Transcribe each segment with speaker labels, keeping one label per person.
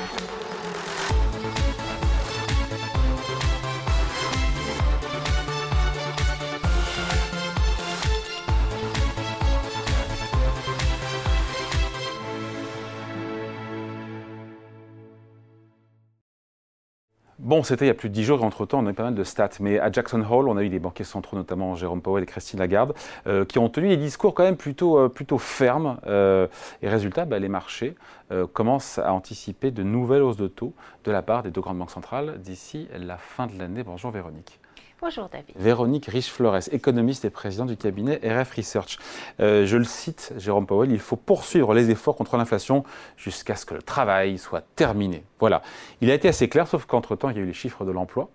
Speaker 1: Thank you. Bon, c'était il y a plus de 10 jours, entre-temps, on a eu pas mal de stats. Mais à Jackson Hole, on a eu des banquiers centraux, notamment Jérôme Powell et Christine Lagarde, euh, qui ont tenu des discours quand même plutôt, euh, plutôt fermes. Euh, et résultat, bah, les marchés commencent à anticiper de nouvelles hausses de taux de la part des deux grandes banques centrales d'ici la fin de l'année. Bonjour Véronique.
Speaker 2: Bonjour David.
Speaker 1: Véronique Riche-Flores, économiste et président du cabinet RF Research. Euh, je le cite, Jérôme Powell, il faut poursuivre les efforts contre l'inflation jusqu'à ce que le travail soit terminé. Voilà. Il a été assez clair, sauf qu'entre-temps, il y a eu les chiffres de l'emploi.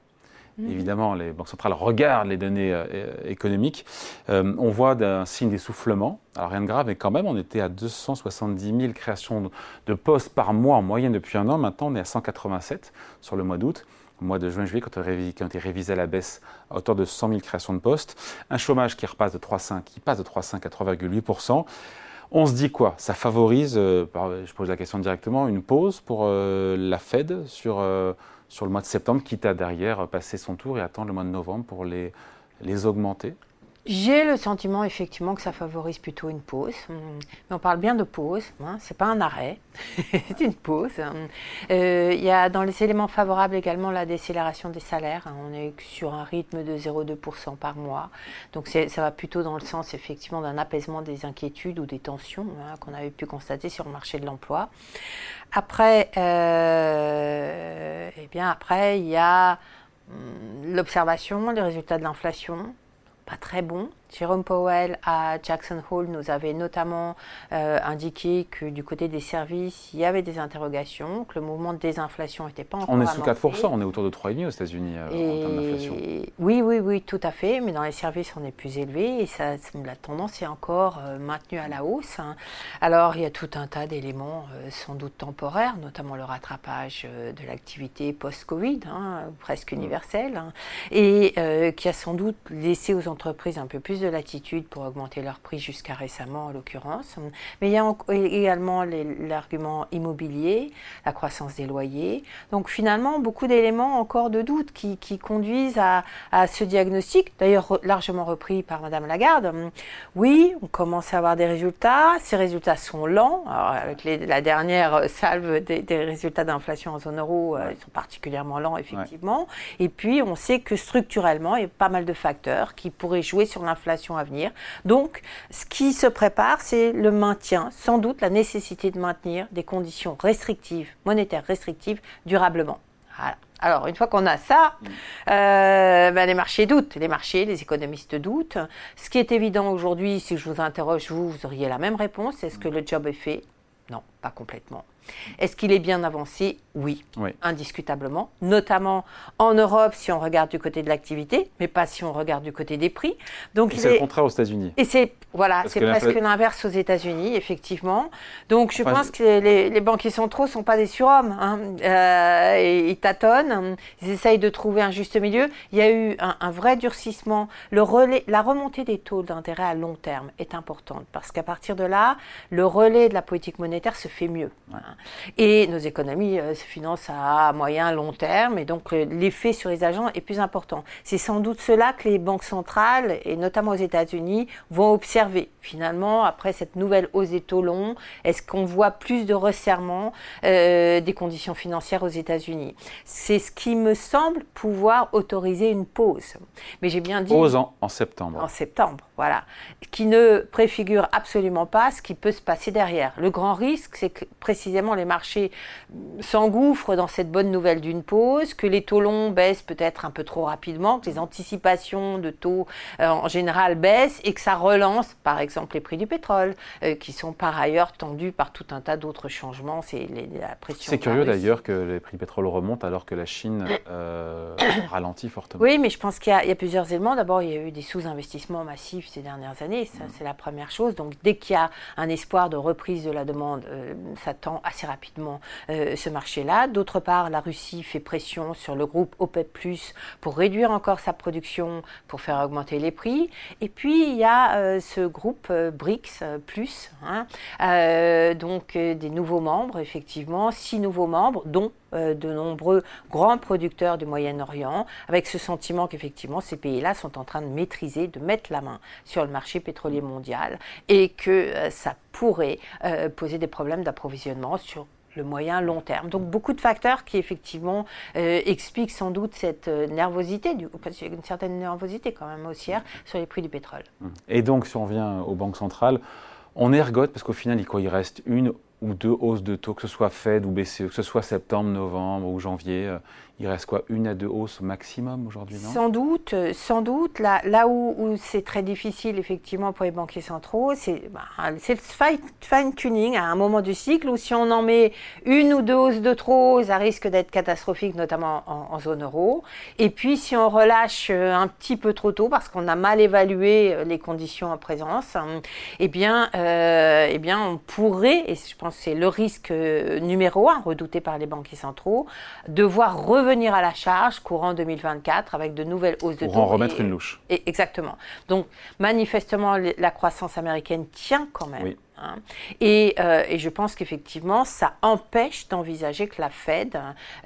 Speaker 1: Mhm. Évidemment, les banques centrales regardent les données euh, économiques. Euh, on voit un signe d'essoufflement. Alors rien de grave, mais quand même, on était à 270 000 créations de postes par mois en moyenne depuis un an. Maintenant, on est à 187 sur le mois d'août au mois de juin-juillet, quand on a été révisé à la baisse à hauteur de 100 000 créations de postes, un chômage qui repasse de 3,5, qui passe de 3,5 à 3,8% on se dit quoi? Ça favorise, euh, je pose la question directement, une pause pour euh, la Fed sur, euh, sur le mois de septembre, quitte à derrière passer son tour et attendre le mois de novembre pour les, les augmenter?
Speaker 2: J'ai le sentiment effectivement que ça favorise plutôt une pause. Mais on parle bien de pause, hein, c'est pas un arrêt, c'est une pause. Euh, il y a dans les éléments favorables également la décélération des salaires. Hein. On est sur un rythme de 0,2% par mois. Donc ça va plutôt dans le sens effectivement d'un apaisement des inquiétudes ou des tensions hein, qu'on avait pu constater sur le marché de l'emploi. Après, euh, eh bien après, il y a hum, l'observation, les résultats de l'inflation pas très bon. Jérôme Powell à Jackson Hole nous avait notamment euh, indiqué que du côté des services, il y avait des interrogations, que le mouvement de désinflation n'était pas encore
Speaker 1: On est sous 4%, on est autour de 3,5% aux États-Unis euh, en termes d'inflation.
Speaker 2: Oui, oui, oui, tout à fait, mais dans les services, on est plus élevé et ça, la tendance est encore euh, maintenue à la hausse. Hein. Alors, il y a tout un tas d'éléments sans doute temporaires, notamment le rattrapage de l'activité post-Covid, hein, presque mm. universelle, hein, et qui a sans doute laissé aux entreprises un peu plus de latitude pour augmenter leurs prix jusqu'à récemment en l'occurrence. Mais il y a également l'argument immobilier, la croissance des loyers. Donc finalement, beaucoup d'éléments encore de doute qui, conduisent à, ce diagnostic, d'ailleurs largement repris par Madame Lagarde. Oui, on commence à avoir des résultats. Ces résultats sont lents. avec la dernière salve des, résultats d'inflation en zone euro, euh, ils sont particulièrement lents effectivement. Et puis on sait que structurellement, il y a pas mal de facteurs qui pourraient jouer sur l'inflation à venir. Donc, ce qui se prépare, c'est le maintien, sans doute la nécessité de maintenir des conditions restrictives, monétaires restrictives, durablement. Alors, une fois qu'on a ça, mm. euh, ben, les marchés doutent, les marchés, les économistes doutent. Ce qui est évident aujourd'hui, si je vous interroge, vous, vous auriez la même réponse. Est-ce que le job est fait? Non, pas complètement. Est-ce qu'il est bien avancé? Oui, indiscutablement, notamment en Europe si on regarde du côté de l'activité, mais pas si on regarde du côté des prix.
Speaker 1: Donc c'est le contraire aux États-Unis.
Speaker 2: Et c'est voilà, c'est presque l'inverse aux États-Unis, effectivement. Donc je pense que les, les, banquiers centraux sont pas des surhommes. Hein. Euh, ils tâtonnent, ils essayent de trouver un juste milieu. Il y a eu un, vrai durcissement. Le relais, la remontée des taux d'intérêt à long terme est importante parce qu'à partir de là, le relais de la politique monétaire se fait mieux. Hein. Et nos économies euh, se financent à moyen, long terme, et donc euh, l'effet sur les agents est plus important. C'est sans doute cela que les banques centrales, et notamment aux États-Unis, vont observer. Finalement, après cette nouvelle hausse des taux longs, est-ce qu'on voit plus de resserrement euh, des conditions financières aux États-Unis? C'est ce qui me semble pouvoir autoriser une pause.
Speaker 1: Mais j'ai bien dit. Pause en, en septembre.
Speaker 2: En septembre, voilà. Qui ne préfigure absolument pas ce qui peut se passer derrière. Le grand risque, c'est que précisément les marchés s'engouffrent dans cette bonne nouvelle d'une pause, que les taux longs baissent peut-être un peu trop rapidement, que les anticipations de taux euh, en général baissent et que ça relance par exemple les prix du pétrole, euh, qui sont par ailleurs tendus par tout un tas d'autres changements.
Speaker 1: C'est la pression. C'est curieux d'ailleurs que les prix du pétrole remontent alors que la Chine euh, ralentit fortement.
Speaker 2: Oui, mais je pense qu'il y, a plusieurs éléments. D'abord, il y a eu des sous-investissements massifs ces dernières années. Ça, c'est la première chose. Donc, dès qu'il y a un espoir de reprise de la demande, ça tend assez rapidement ce marché-là. D'autre part, la Russie fait pression sur le groupe OPEP, pour réduire encore sa production, pour faire augmenter les prix. Et puis, il y a ce groupe BRICS, plus, hein, donc des nouveaux membres, effectivement, six nouveaux membres, dont euh, de nombreux grands producteurs du Moyen-Orient, avec ce sentiment qu'effectivement ces pays-là sont en train de maîtriser, de mettre la main sur le marché pétrolier mondial et que euh, ça pourrait euh, poser des problèmes d'approvisionnement sur le moyen long terme. Donc beaucoup de facteurs qui effectivement expliquent sans doute cette nervosité, du, parce qu'il y a une certaine nervosité quand même haussière sur les prix du pétrole.
Speaker 1: Et donc si on revient aux banques centrales, on ergote parce qu'au final il, il reste une ou deux hausses de taux, que ce soit Fed ou BCE, que ce soit septembre, novembre ou janvier, euh, il reste quoi Une à deux hausses maximum aujourd'hui,
Speaker 2: Sans doute, euh, sans doute. Là, là où, c'est très difficile, effectivement, pour les banquiers centraux, c'est bah, le fine-tuning à un moment du cycle où si on en met une ou deux hausses de trop, ça risque d'être catastrophique, notamment en, zone euro. Et puis, si on relâche euh, un petit peu trop tôt, parce qu'on a mal évalué les conditions en présence, hein, eh bien, eh bien, on pourrait, et je pense que c'est le risque numéro un redouté par les banquiers centraux, devoir revenir revenir à la charge courant 2024 avec de nouvelles hausses de taux.
Speaker 1: Pour en remettre une louche.
Speaker 2: Et, exactement. Donc, manifestement, la croissance américaine tient quand même. Oui. Hein. Euh, et, je pense qu'effectivement, ça empêche d'envisager que la Fed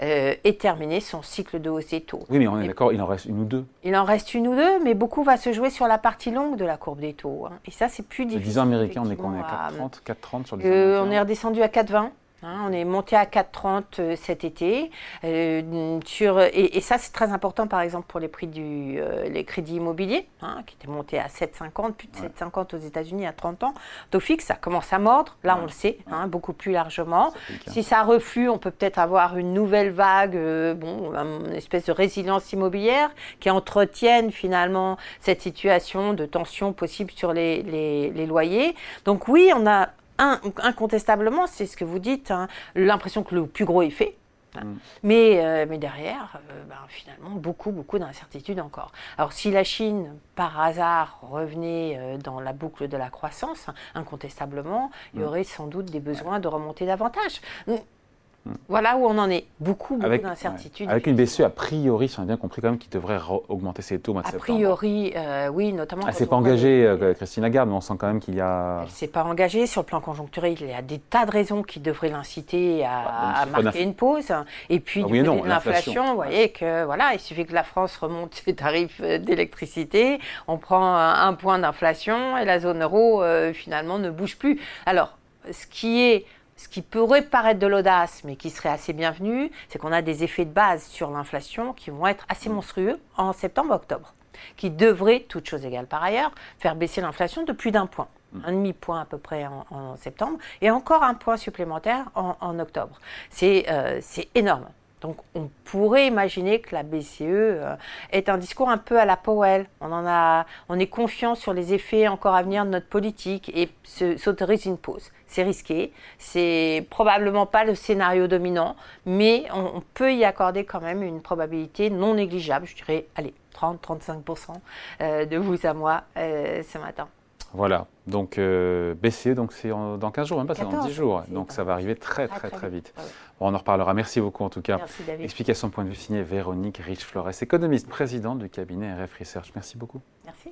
Speaker 2: euh, ait terminé son cycle de hausse des taux.
Speaker 1: Oui, mais on est d'accord, il en reste une ou deux.
Speaker 2: Il en reste une ou deux, mais beaucoup va se jouer sur la partie longue de la courbe des taux. Hein. Et ça, c'est plus difficile.
Speaker 1: Les 10 ans américains, on est, on est à 4,30 sur les
Speaker 2: euh, On est redescendu à 4,20. Hein, on est monté à 4,30 euh, cet été. Euh, sur, et, ça, c'est très important, par exemple, pour les prix du euh, les crédits immobiliers, hein, qui étaient montés à 7,50, plus de 7,50 aux États-Unis à 30 ans. Taux fixe, ça commence à mordre. Là, on le sait, hein, beaucoup plus largement. Si ça reflue, on peut peut-être avoir une nouvelle vague, bon, une espèce de résilience immobilière qui entretienne finalement cette situation de tension possible sur les, les loyers. Donc oui, on a incontestablement, c'est ce que vous dites, hein, l'impression que le plus gros est fait. Hein. Mm. Mais, euh, mais derrière, euh, ben, finalement, beaucoup, beaucoup d'incertitudes encore. Alors si la Chine, par hasard, revenait euh, dans la boucle de la croissance, incontestablement, il y mm. aurait sans doute des besoins de remonter davantage. Voilà où on en est. Beaucoup, beaucoup d'incertitudes.
Speaker 1: Avec une BCE, a priori, si on a bien compris quand même, qui devrait augmenter ses taux au mois de
Speaker 2: a priori, euh, oui, notamment.
Speaker 1: Elle ne s'est pas engagée, euh, Christine Lagarde, mais on sent quand même qu'il y a.
Speaker 2: Elle ne s'est pas engagée sur le plan conjoncturel. Il y a des tas de raisons qui devraient l'inciter à, bah, marquer une pause. Et puis, ah du côté de l'inflation, vous voyez que voilà, il suffit que la France remonte ses tarifs euh, d'électricité, on prend un, point d'inflation et la zone euro, finalement, ne bouge plus. Alors, ce qui est ce qui pourrait paraître de l'audace, mais qui serait assez bienvenu, c'est qu'on a des effets de base sur l'inflation qui vont être assez monstrueux en septembre-octobre, qui devraient, toutes choses égales par ailleurs, faire baisser l'inflation de plus d'un point un demi-point à peu près en, septembre, et encore un point supplémentaire en, octobre. Euh, c'est énorme. Donc on pourrait imaginer que la BCE euh, est un discours un peu à la Powell. On, en a, on est confiant sur les effets encore à venir de notre politique et s'autorise une pause. C'est risqué, c'est probablement pas le scénario dominant, mais on, peut y accorder quand même une probabilité non négligeable, je dirais, allez, 30-35% euh, de vous à moi euh, ce matin.
Speaker 1: Voilà, donc euh, BCE, donc c'est dans 15 jours, même pas, c'est dans 10 jours. Donc ça va arriver très très très, vite. on en reparlera. Merci beaucoup en tout cas.
Speaker 2: Merci David.
Speaker 1: Explication point de vue signée Véronique Rich-Flores, économiste, présidente du cabinet RF Research. Merci beaucoup.
Speaker 2: Merci.